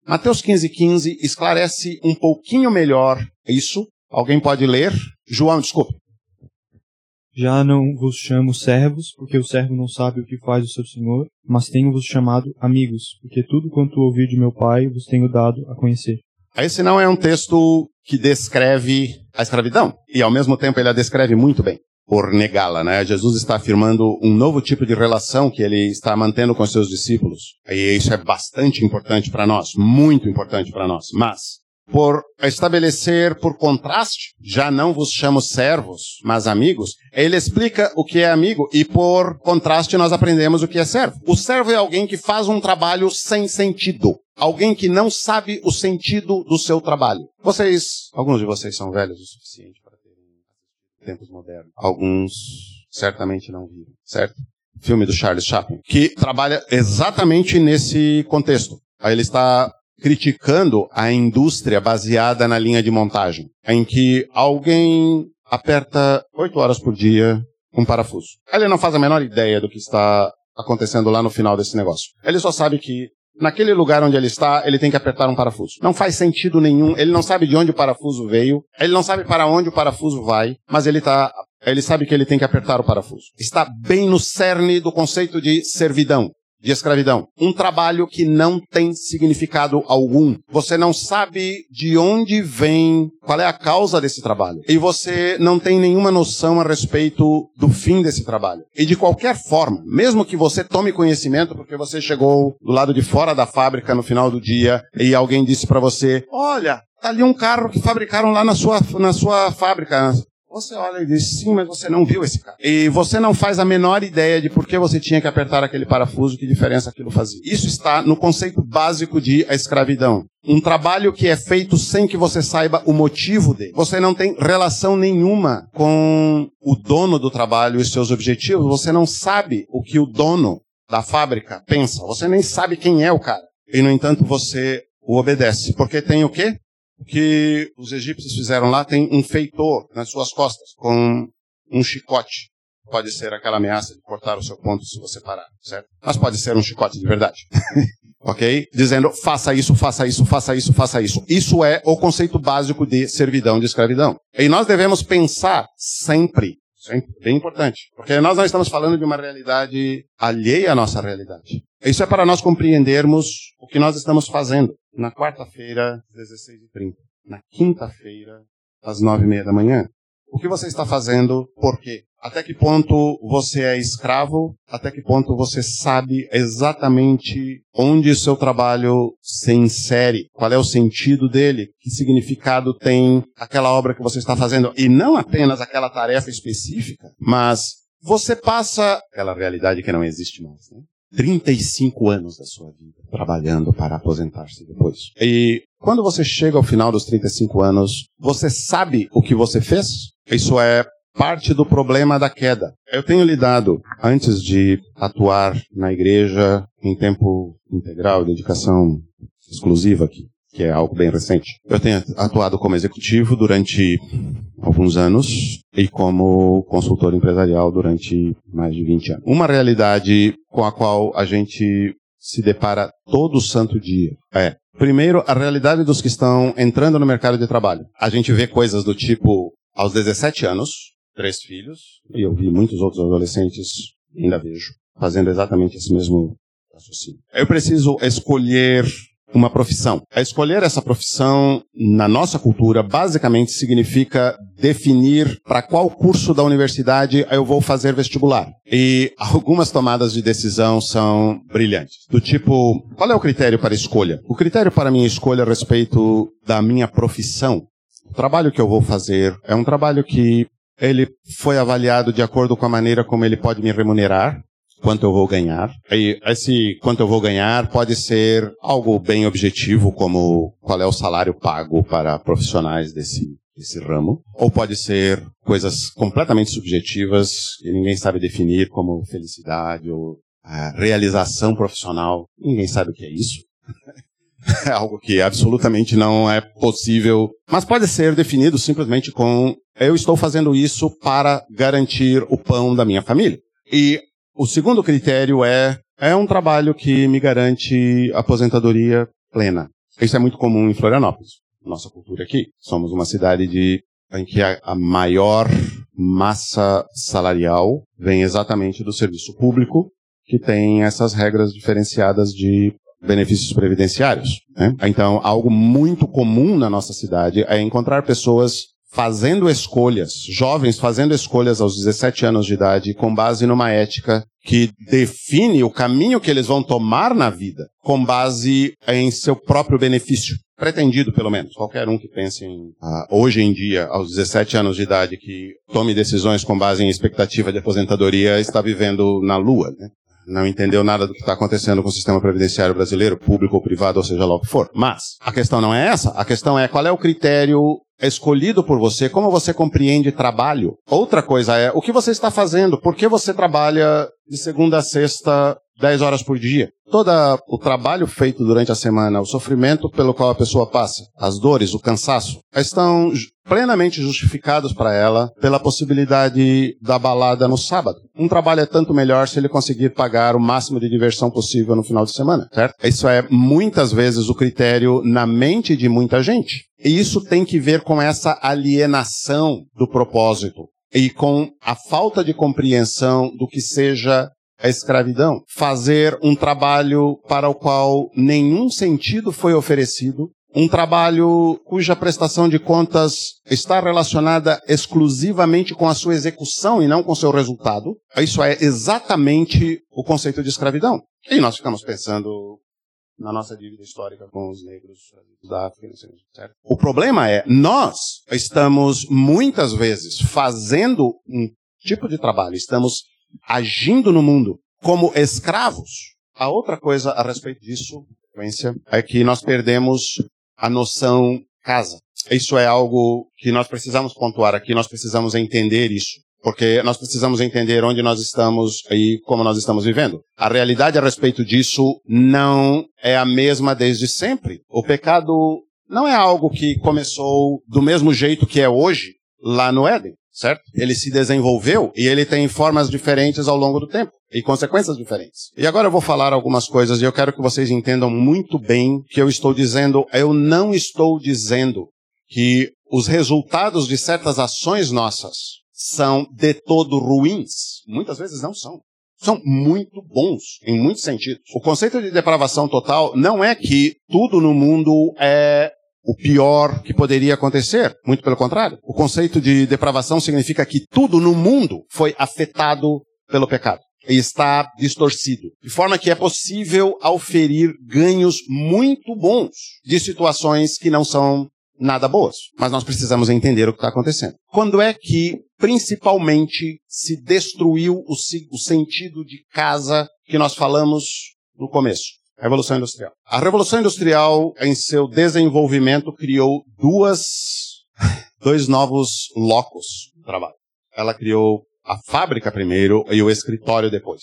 Mateus 15, 15 esclarece um pouquinho melhor isso. Alguém pode ler? João, desculpe. Já não vos chamo servos, porque o servo não sabe o que faz o seu senhor, mas tenho-vos chamado amigos, porque tudo quanto ouvi de meu Pai vos tenho dado a conhecer. Esse não é um texto que descreve a escravidão, e ao mesmo tempo ele a descreve muito bem, por negá-la, né? Jesus está afirmando um novo tipo de relação que ele está mantendo com seus discípulos. E isso é bastante importante para nós, muito importante para nós. Mas por estabelecer por contraste, já não vos chamo servos, mas amigos, ele explica o que é amigo e por contraste nós aprendemos o que é servo. O servo é alguém que faz um trabalho sem sentido. Alguém que não sabe o sentido do seu trabalho. Vocês, alguns de vocês são velhos o suficiente tempos modernos. Alguns certamente não viram, certo? Filme do Charles Chaplin, que trabalha exatamente nesse contexto. Aí ele está criticando a indústria baseada na linha de montagem, em que alguém aperta oito horas por dia um parafuso. Ele não faz a menor ideia do que está acontecendo lá no final desse negócio. Ele só sabe que naquele lugar onde ele está, ele tem que apertar um parafuso. Não faz sentido nenhum, ele não sabe de onde o parafuso veio, ele não sabe para onde o parafuso vai, mas ele tá, ele sabe que ele tem que apertar o parafuso. Está bem no cerne do conceito de servidão de escravidão. Um trabalho que não tem significado algum. Você não sabe de onde vem, qual é a causa desse trabalho. E você não tem nenhuma noção a respeito do fim desse trabalho. E de qualquer forma, mesmo que você tome conhecimento porque você chegou do lado de fora da fábrica no final do dia e alguém disse para você: "Olha, tá ali um carro que fabricaram lá na sua na sua fábrica. Você olha e diz, sim, mas você não viu esse cara. E você não faz a menor ideia de por que você tinha que apertar aquele parafuso, que diferença aquilo fazia. Isso está no conceito básico de a escravidão. Um trabalho que é feito sem que você saiba o motivo dele. Você não tem relação nenhuma com o dono do trabalho e seus objetivos. Você não sabe o que o dono da fábrica pensa. Você nem sabe quem é o cara. E, no entanto, você o obedece. Porque tem o quê? O que os egípcios fizeram lá tem um feitor nas suas costas, com um chicote. Pode ser aquela ameaça de cortar o seu ponto se você parar, certo? Mas pode ser um chicote de verdade. ok? Dizendo, faça isso, faça isso, faça isso, faça isso. Isso é o conceito básico de servidão, de escravidão. E nós devemos pensar sempre, sempre, bem importante, porque nós não estamos falando de uma realidade alheia à nossa realidade. Isso é para nós compreendermos o que nós estamos fazendo na quarta-feira, 16h30. Na quinta-feira, às 9h30 da manhã. O que você está fazendo? Por quê? Até que ponto você é escravo? Até que ponto você sabe exatamente onde o seu trabalho se insere? Qual é o sentido dele? Que significado tem aquela obra que você está fazendo? E não apenas aquela tarefa específica, mas você passa aquela realidade que não existe mais, né? 35 anos da sua vida trabalhando para aposentar-se depois. E quando você chega ao final dos 35 anos, você sabe o que você fez? Isso é parte do problema da queda. Eu tenho lidado, antes de atuar na igreja em tempo integral, dedicação exclusiva aqui, que é algo bem recente. Eu tenho atuado como executivo durante alguns anos e como consultor empresarial durante mais de 20 anos. Uma realidade com a qual a gente se depara todo santo dia é, primeiro, a realidade dos que estão entrando no mercado de trabalho. A gente vê coisas do tipo, aos 17 anos, três filhos, e eu vi muitos outros adolescentes, ainda vejo, fazendo exatamente esse mesmo raciocínio. Eu preciso escolher uma profissão. A escolher essa profissão na nossa cultura basicamente significa definir para qual curso da universidade eu vou fazer vestibular. E algumas tomadas de decisão são brilhantes. Do tipo, qual é o critério para escolha? O critério para minha escolha a respeito da minha profissão. O trabalho que eu vou fazer é um trabalho que ele foi avaliado de acordo com a maneira como ele pode me remunerar, quanto eu vou ganhar. E esse quanto eu vou ganhar pode ser algo bem objetivo, como qual é o salário pago para profissionais desse, desse ramo. Ou pode ser coisas completamente subjetivas que ninguém sabe definir, como felicidade ou realização profissional. Ninguém sabe o que é isso. é algo que absolutamente não é possível, mas pode ser definido simplesmente com eu estou fazendo isso para garantir o pão da minha família. E o segundo critério é é um trabalho que me garante aposentadoria plena. Isso é muito comum em Florianópolis, nossa cultura aqui. Somos uma cidade de em que a, a maior massa salarial vem exatamente do serviço público, que tem essas regras diferenciadas de benefícios previdenciários. Né? Então, algo muito comum na nossa cidade é encontrar pessoas fazendo escolhas, jovens fazendo escolhas aos 17 anos de idade com base numa ética que define o caminho que eles vão tomar na vida com base em seu próprio benefício. Pretendido, pelo menos. Qualquer um que pense em, ah, hoje em dia, aos 17 anos de idade, que tome decisões com base em expectativa de aposentadoria, está vivendo na lua, né? Não entendeu nada do que está acontecendo com o sistema previdenciário brasileiro, público ou privado, ou seja lá o que for. Mas a questão não é essa. A questão é qual é o critério escolhido por você, como você compreende trabalho. Outra coisa é o que você está fazendo, por que você trabalha de segunda a sexta 10 horas por dia. Todo o trabalho feito durante a semana, o sofrimento pelo qual a pessoa passa, as dores, o cansaço, estão plenamente justificados para ela pela possibilidade da balada no sábado. Um trabalho é tanto melhor se ele conseguir pagar o máximo de diversão possível no final de semana, certo? Isso é muitas vezes o critério na mente de muita gente. E isso tem que ver com essa alienação do propósito e com a falta de compreensão do que seja a escravidão, fazer um trabalho para o qual nenhum sentido foi oferecido, um trabalho cuja prestação de contas está relacionada exclusivamente com a sua execução e não com seu resultado. Isso é exatamente o conceito de escravidão. E nós ficamos pensando na nossa dívida histórica com os negros da África, certo? O problema é, nós estamos muitas vezes fazendo um tipo de trabalho, estamos agindo no mundo como escravos. A outra coisa a respeito disso, é que nós perdemos a noção casa. Isso é algo que nós precisamos pontuar aqui, nós precisamos entender isso. Porque nós precisamos entender onde nós estamos e como nós estamos vivendo. A realidade a respeito disso não é a mesma desde sempre. O pecado não é algo que começou do mesmo jeito que é hoje, lá no Éden certo? Ele se desenvolveu e ele tem formas diferentes ao longo do tempo e consequências diferentes. E agora eu vou falar algumas coisas e eu quero que vocês entendam muito bem que eu estou dizendo, eu não estou dizendo que os resultados de certas ações nossas são de todo ruins. Muitas vezes não são. São muito bons, em muitos sentidos. O conceito de depravação total não é que tudo no mundo é o pior que poderia acontecer. Muito pelo contrário. O conceito de depravação significa que tudo no mundo foi afetado pelo pecado e está distorcido. De forma que é possível auferir ganhos muito bons de situações que não são nada boas. Mas nós precisamos entender o que está acontecendo. Quando é que, principalmente, se destruiu o, o sentido de casa que nós falamos no começo? Revolução Industrial. A Revolução Industrial, em seu desenvolvimento, criou duas, dois novos locos de trabalho. Ela criou a fábrica primeiro e o escritório depois.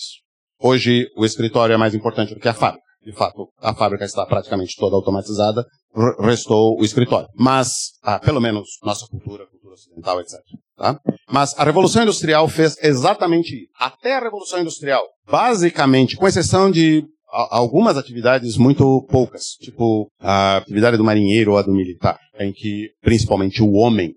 Hoje, o escritório é mais importante do que a fábrica. De fato, a fábrica está praticamente toda automatizada, restou o escritório. Mas, ah, pelo menos, nossa cultura, cultura ocidental, etc. Tá? Mas a Revolução Industrial fez exatamente Até a Revolução Industrial, basicamente, com exceção de algumas atividades muito poucas, tipo a atividade do marinheiro ou a do militar, em que principalmente o homem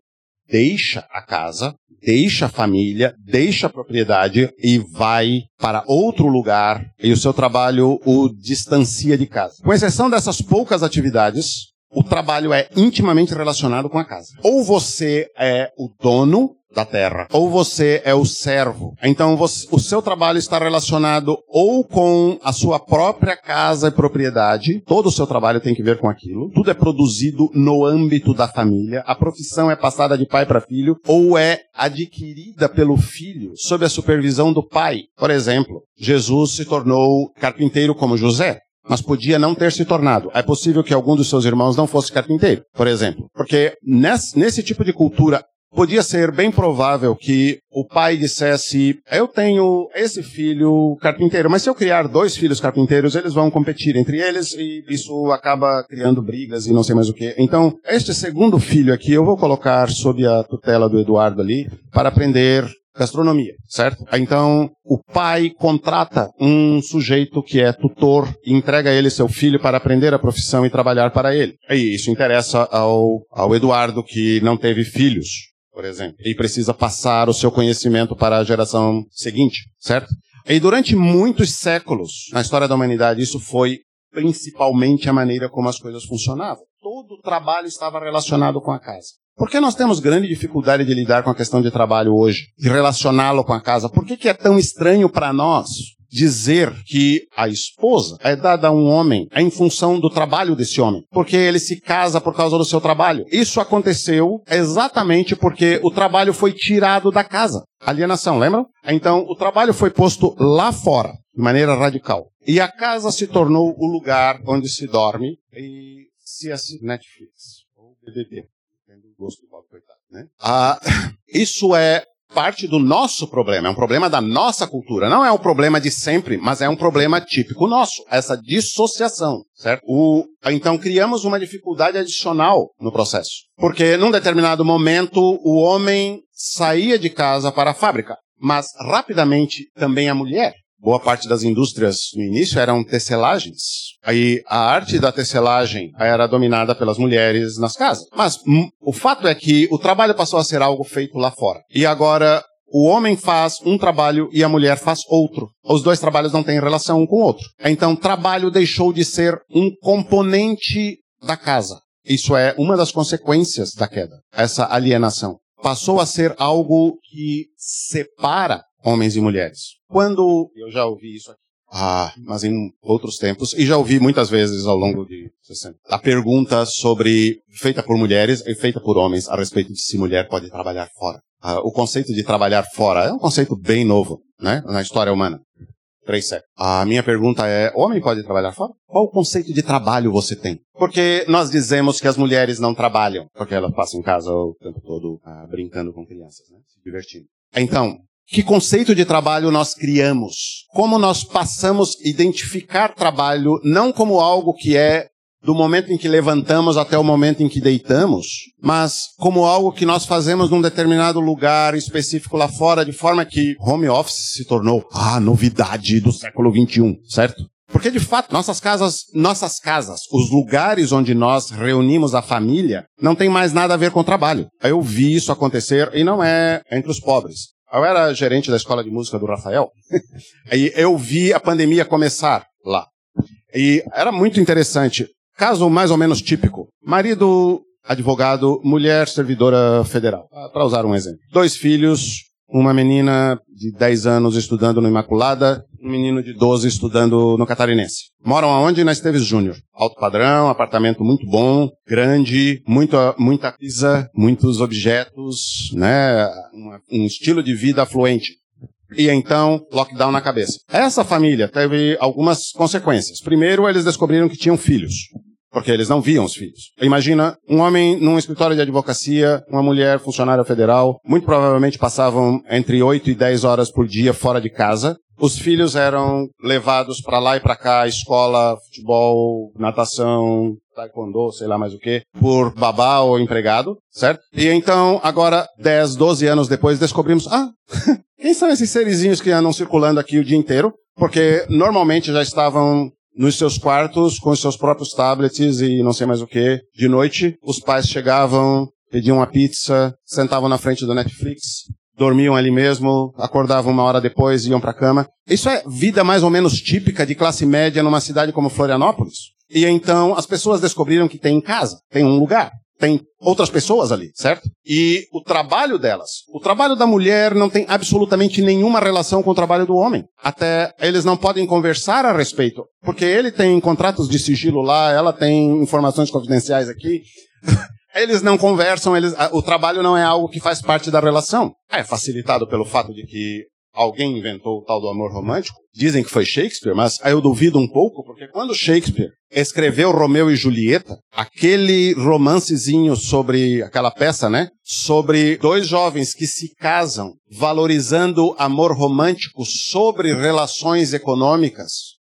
deixa a casa, deixa a família, deixa a propriedade e vai para outro lugar e o seu trabalho o distancia de casa. Com exceção dessas poucas atividades, o trabalho é intimamente relacionado com a casa. Ou você é o dono da terra, ou você é o servo. Então você, o seu trabalho está relacionado ou com a sua própria casa e propriedade, todo o seu trabalho tem que ver com aquilo. Tudo é produzido no âmbito da família. A profissão é passada de pai para filho ou é adquirida pelo filho sob a supervisão do pai. Por exemplo, Jesus se tornou carpinteiro como José mas podia não ter se tornado. É possível que algum dos seus irmãos não fosse carpinteiro, por exemplo. Porque nesse, nesse tipo de cultura podia ser bem provável que o pai dissesse: Eu tenho esse filho carpinteiro, mas se eu criar dois filhos carpinteiros, eles vão competir entre eles e isso acaba criando brigas e não sei mais o que. Então, este segundo filho aqui eu vou colocar sob a tutela do Eduardo ali para aprender gastronomia, certo? Então, o pai contrata um sujeito que é tutor e entrega ele seu filho para aprender a profissão e trabalhar para ele. E isso interessa ao, ao Eduardo, que não teve filhos por exemplo, e precisa passar o seu conhecimento para a geração seguinte, certo? E durante muitos séculos na história da humanidade, isso foi principalmente a maneira como as coisas funcionavam. Todo o trabalho estava relacionado com a casa. Por que nós temos grande dificuldade de lidar com a questão de trabalho hoje e relacioná-lo com a casa? Por que, que é tão estranho para nós dizer que a esposa é dada a um homem em função do trabalho desse homem, porque ele se casa por causa do seu trabalho. Isso aconteceu exatamente porque o trabalho foi tirado da casa. Alienação, lembram? Então, o trabalho foi posto lá fora, de maneira radical. E a casa se tornou o lugar onde se dorme e se assiste Netflix ou BBB. Gosto do coitado, né? Ah, isso é parte do nosso problema, é um problema da nossa cultura. Não é um problema de sempre, mas é um problema típico nosso, essa dissociação, certo? O, então criamos uma dificuldade adicional no processo. Porque num determinado momento o homem saía de casa para a fábrica, mas rapidamente também a mulher. Boa parte das indústrias no início eram tecelagens. Aí a arte da tecelagem era dominada pelas mulheres nas casas. Mas hum, o fato é que o trabalho passou a ser algo feito lá fora. E agora o homem faz um trabalho e a mulher faz outro. Os dois trabalhos não têm relação um com o outro. Então, trabalho deixou de ser um componente da casa. Isso é uma das consequências da queda, essa alienação. Passou a ser algo que separa homens e mulheres. Quando eu já ouvi isso aqui, ah, mas em outros tempos, e já ouvi muitas vezes ao longo de 60, a pergunta sobre, feita por mulheres e feita por homens, a respeito de se mulher pode trabalhar fora. Ah, o conceito de trabalhar fora é um conceito bem novo, né, na história humana. Três séculos. A minha pergunta é, homem pode trabalhar fora? Qual o conceito de trabalho você tem? Porque nós dizemos que as mulheres não trabalham, porque elas passam em casa o tempo todo ah, brincando com crianças, né, se divertindo. Então, que conceito de trabalho nós criamos? Como nós passamos a identificar trabalho não como algo que é do momento em que levantamos até o momento em que deitamos, mas como algo que nós fazemos num determinado lugar específico lá fora, de forma que home office se tornou a novidade do século XXI, certo? Porque de fato, nossas casas, nossas casas, os lugares onde nós reunimos a família, não tem mais nada a ver com trabalho. Eu vi isso acontecer e não é entre os pobres. Eu era gerente da escola de música do Rafael, e eu vi a pandemia começar lá. E era muito interessante. Caso mais ou menos típico. Marido, advogado, mulher, servidora federal. Para usar um exemplo. Dois filhos, uma menina de 10 anos estudando no Imaculada, um menino de 12 estudando no Catarinense. Moram aonde? Na Esteves Júnior. Alto padrão, apartamento muito bom, grande, muita, muita coisa, muitos objetos, né? Um, um estilo de vida afluente. E então, lockdown na cabeça. Essa família teve algumas consequências. Primeiro, eles descobriram que tinham filhos porque eles não viam os filhos. Imagina um homem num escritório de advocacia, uma mulher funcionária federal, muito provavelmente passavam entre 8 e 10 horas por dia fora de casa. Os filhos eram levados para lá e para cá, escola, futebol, natação, taekwondo, sei lá mais o que, por babá ou empregado, certo? E então, agora, 10, 12 anos depois, descobrimos, ah, quem são esses serizinhos que andam circulando aqui o dia inteiro? Porque normalmente já estavam nos seus quartos com os seus próprios tablets e não sei mais o que. De noite, os pais chegavam, pediam uma pizza, sentavam na frente do Netflix, dormiam ali mesmo, acordavam uma hora depois iam para cama. Isso é vida mais ou menos típica de classe média numa cidade como Florianópolis. E então as pessoas descobriram que tem casa, tem um lugar tem outras pessoas ali, certo? E o trabalho delas, o trabalho da mulher não tem absolutamente nenhuma relação com o trabalho do homem. Até eles não podem conversar a respeito, porque ele tem contratos de sigilo lá, ela tem informações confidenciais aqui. eles não conversam, eles, o trabalho não é algo que faz parte da relação. É facilitado pelo fato de que alguém inventou o tal do amor romântico. Dizem que foi Shakespeare, mas eu duvido um pouco, porque quando Shakespeare escreveu Romeu e Julieta, aquele romancezinho sobre aquela peça, né? Sobre dois jovens que se casam, valorizando amor romântico sobre relações econômicas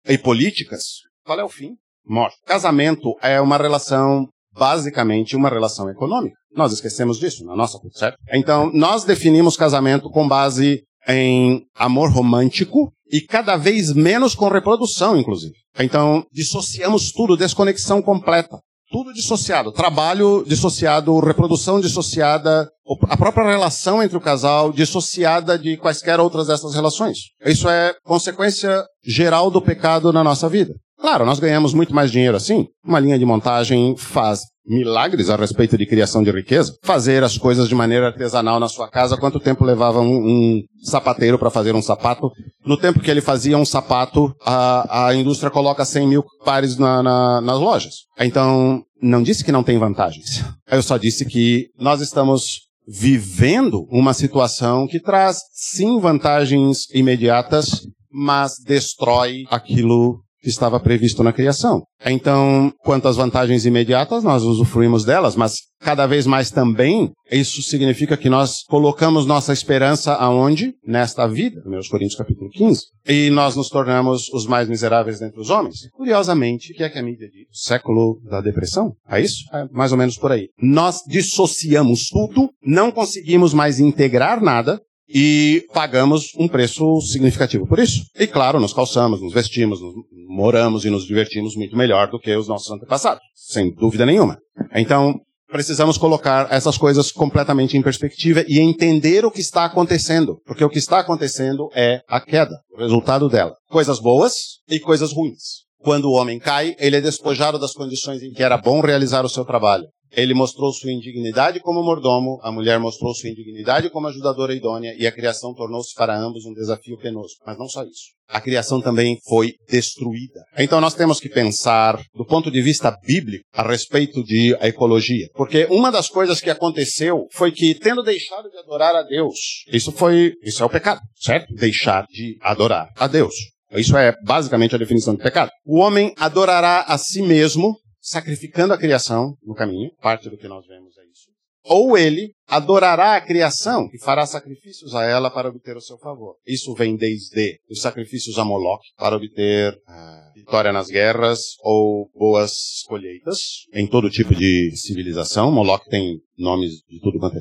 e políticas. Qual é o fim? Morte. Casamento é uma relação basicamente uma relação econômica. Nós esquecemos disso na nossa cultura, certo? Então, nós definimos casamento com base em amor romântico e cada vez menos com reprodução, inclusive. Então, dissociamos tudo, desconexão completa. Tudo dissociado. Trabalho dissociado, reprodução dissociada, a própria relação entre o casal dissociada de quaisquer outras dessas relações. Isso é consequência geral do pecado na nossa vida. Claro, nós ganhamos muito mais dinheiro assim. Uma linha de montagem faz milagres a respeito de criação de riqueza. Fazer as coisas de maneira artesanal na sua casa, quanto tempo levava um, um sapateiro para fazer um sapato? No tempo que ele fazia um sapato, a, a indústria coloca 100 mil pares na, na, nas lojas. Então, não disse que não tem vantagens. Eu só disse que nós estamos vivendo uma situação que traz sim vantagens imediatas, mas destrói aquilo que estava previsto na criação. Então, quanto às vantagens imediatas, nós usufruímos delas, mas cada vez mais também isso significa que nós colocamos nossa esperança aonde? Nesta vida, 1 Coríntios capítulo 15. E nós nos tornamos os mais miseráveis dentre os homens. Curiosamente, o que é que a mídia diz? Século da depressão? É isso? É mais ou menos por aí. Nós dissociamos tudo, não conseguimos mais integrar nada, e pagamos um preço significativo por isso. E claro, nos calçamos, nos vestimos, nos moramos e nos divertimos muito melhor do que os nossos antepassados, sem dúvida nenhuma. Então, precisamos colocar essas coisas completamente em perspectiva e entender o que está acontecendo, porque o que está acontecendo é a queda, o resultado dela. Coisas boas e coisas ruins. Quando o homem cai, ele é despojado das condições em que era bom realizar o seu trabalho. Ele mostrou sua indignidade como mordomo, a mulher mostrou sua indignidade como ajudadora idônea e a criação tornou-se para ambos um desafio penoso. Mas não só isso. A criação também foi destruída. Então nós temos que pensar do ponto de vista bíblico a respeito de ecologia. Porque uma das coisas que aconteceu foi que tendo deixado de adorar a Deus, isso foi, isso é o pecado, certo? Deixar de adorar a Deus. Isso é basicamente a definição de pecado. O homem adorará a si mesmo sacrificando a criação no caminho, parte do que nós vemos é isso. Ou ele adorará a criação e fará sacrifícios a ela para obter o seu favor. Isso vem desde os sacrifícios a Moloch para obter ah, vitória nas guerras ou boas colheitas em todo tipo de civilização. Moloch tem nomes de tudo quanto é,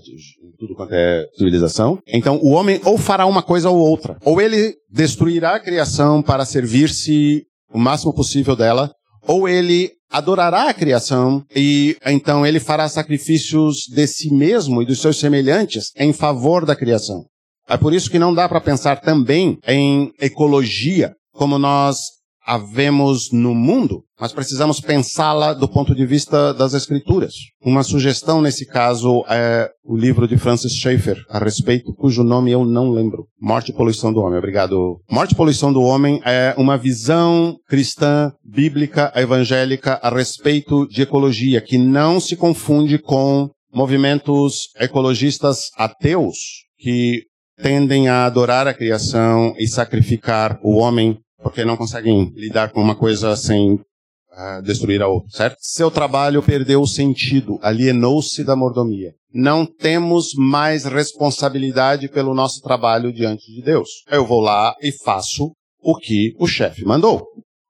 tudo quanto é civilização. Então o homem ou fará uma coisa ou outra. Ou ele destruirá a criação para servir-se o máximo possível dela, ou ele adorará a criação e então ele fará sacrifícios de si mesmo e dos seus semelhantes em favor da criação. É por isso que não dá para pensar também em ecologia como nós havemos no mundo, mas precisamos pensá-la do ponto de vista das escrituras. Uma sugestão nesse caso é o livro de Francis Schaeffer a respeito, cujo nome eu não lembro. Morte e Poluição do Homem. Obrigado. Morte e Poluição do Homem é uma visão cristã, bíblica, evangélica a respeito de ecologia que não se confunde com movimentos ecologistas ateus que tendem a adorar a criação e sacrificar o homem porque não conseguem lidar com uma coisa sem uh, destruir a outra, certo? Seu trabalho perdeu o sentido, alienou-se da mordomia. Não temos mais responsabilidade pelo nosso trabalho diante de Deus. Eu vou lá e faço o que o chefe mandou.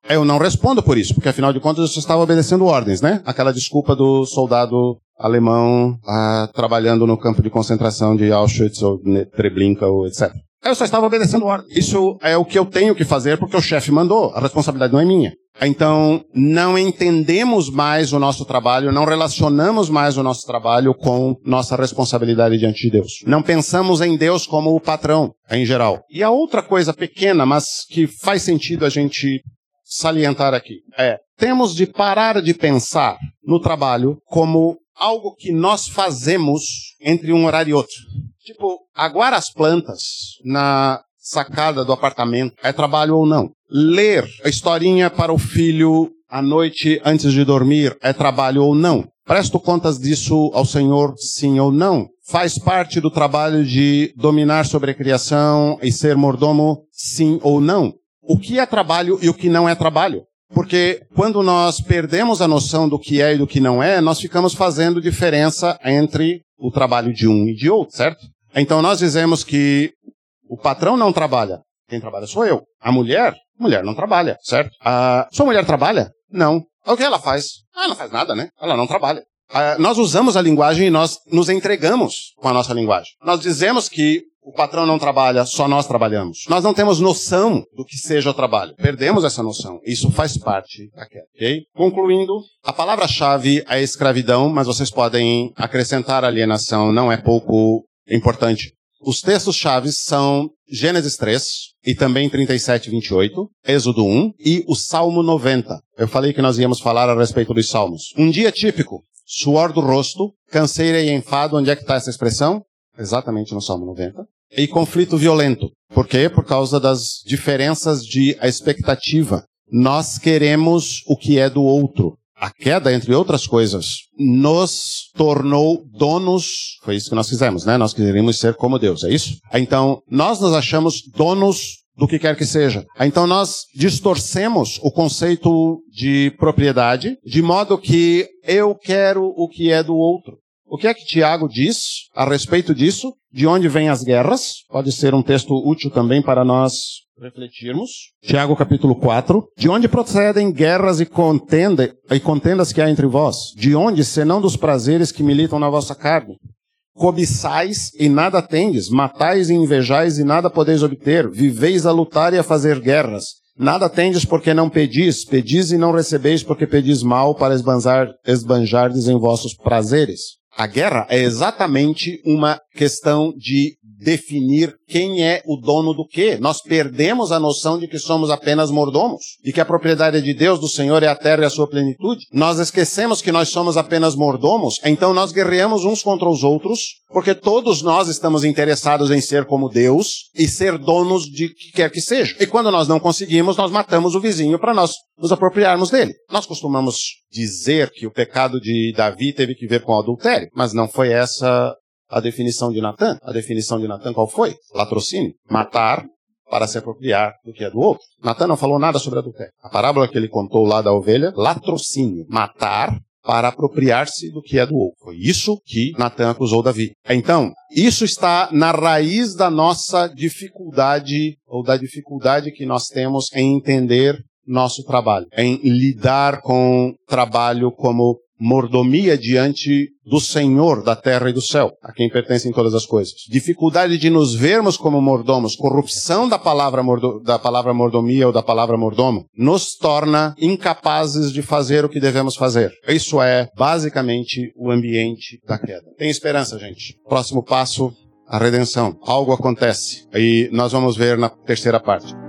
Eu não respondo por isso, porque afinal de contas eu estava obedecendo ordens, né? Aquela desculpa do soldado alemão ah, trabalhando no campo de concentração de Auschwitz ou Treblinka ou etc. Eu só estava obedecendo ordem. Isso é o que eu tenho que fazer porque o chefe mandou. A responsabilidade não é minha. Então, não entendemos mais o nosso trabalho, não relacionamos mais o nosso trabalho com nossa responsabilidade diante de Deus. Não pensamos em Deus como o patrão, em geral. E a outra coisa pequena, mas que faz sentido a gente salientar aqui, é: temos de parar de pensar no trabalho como algo que nós fazemos entre um horário e outro. Tipo, aguar as plantas na sacada do apartamento é trabalho ou não? Ler a historinha para o filho à noite antes de dormir é trabalho ou não? Presto contas disso ao Senhor, sim ou não? Faz parte do trabalho de dominar sobre a criação e ser mordomo, sim ou não? O que é trabalho e o que não é trabalho? Porque quando nós perdemos a noção do que é e do que não é, nós ficamos fazendo diferença entre o trabalho de um e de outro, certo? Então nós dizemos que o patrão não trabalha. Quem trabalha sou eu. A mulher, mulher não trabalha, certo? A sua mulher trabalha? Não. O que ela faz? Ah, não faz nada, né? Ela não trabalha. nós usamos a linguagem e nós nos entregamos com a nossa linguagem. Nós dizemos que o patrão não trabalha, só nós trabalhamos. Nós não temos noção do que seja o trabalho. Perdemos essa noção. Isso faz parte da queda, ok? Concluindo, a palavra-chave é escravidão, mas vocês podem acrescentar alienação, não é pouco importante. Os textos chaves são Gênesis 3 e também 37 e 28, Êxodo 1 e o Salmo 90. Eu falei que nós íamos falar a respeito dos salmos. Um dia típico, suor do rosto, canseira e enfado, onde é que está essa expressão? Exatamente no Salmo 90. E conflito violento. Por quê? Por causa das diferenças de expectativa. Nós queremos o que é do outro. A queda, entre outras coisas, nos tornou donos. Foi isso que nós fizemos, né? Nós queríamos ser como Deus, é isso? Então, nós nos achamos donos do que quer que seja. Então nós distorcemos o conceito de propriedade, de modo que eu quero o que é do outro. O que é que Tiago diz a respeito disso? De onde vêm as guerras? Pode ser um texto útil também para nós refletirmos. Tiago capítulo 4. De onde procedem guerras e, contenda, e contendas que há entre vós? De onde, senão dos prazeres que militam na vossa carne? Cobiçais e nada tendes, matais e invejais e nada podeis obter, viveis a lutar e a fazer guerras. Nada tendes porque não pedis, pedis e não recebeis porque pedis mal para esbanjar, esbanjardes em vossos prazeres. A guerra é exatamente uma questão de definir quem é o dono do quê. Nós perdemos a noção de que somos apenas mordomos e que a propriedade de Deus, do Senhor é a terra e a sua plenitude. Nós esquecemos que nós somos apenas mordomos, então nós guerreamos uns contra os outros, porque todos nós estamos interessados em ser como Deus e ser donos de que quer que seja. E quando nós não conseguimos, nós matamos o vizinho para nós nos apropriarmos dele. Nós costumamos dizer que o pecado de Davi teve que ver com adultério, mas não foi essa a definição de Natan. A definição de Natan qual foi? Latrocínio. Matar para se apropriar do que é do outro. Natan não falou nada sobre adultério. A parábola que ele contou lá da ovelha, latrocínio. Matar para apropriar-se do que é do outro. Foi isso que Natan acusou Davi. Então, isso está na raiz da nossa dificuldade, ou da dificuldade que nós temos em entender nosso trabalho, em lidar com trabalho como mordomia diante do Senhor da terra e do céu, a quem pertencem todas as coisas. Dificuldade de nos vermos como mordomos, corrupção da palavra, mordo, da palavra mordomia ou da palavra mordomo, nos torna incapazes de fazer o que devemos fazer. Isso é basicamente o ambiente da queda. Tem esperança, gente. Próximo passo, a redenção. Algo acontece. E nós vamos ver na terceira parte.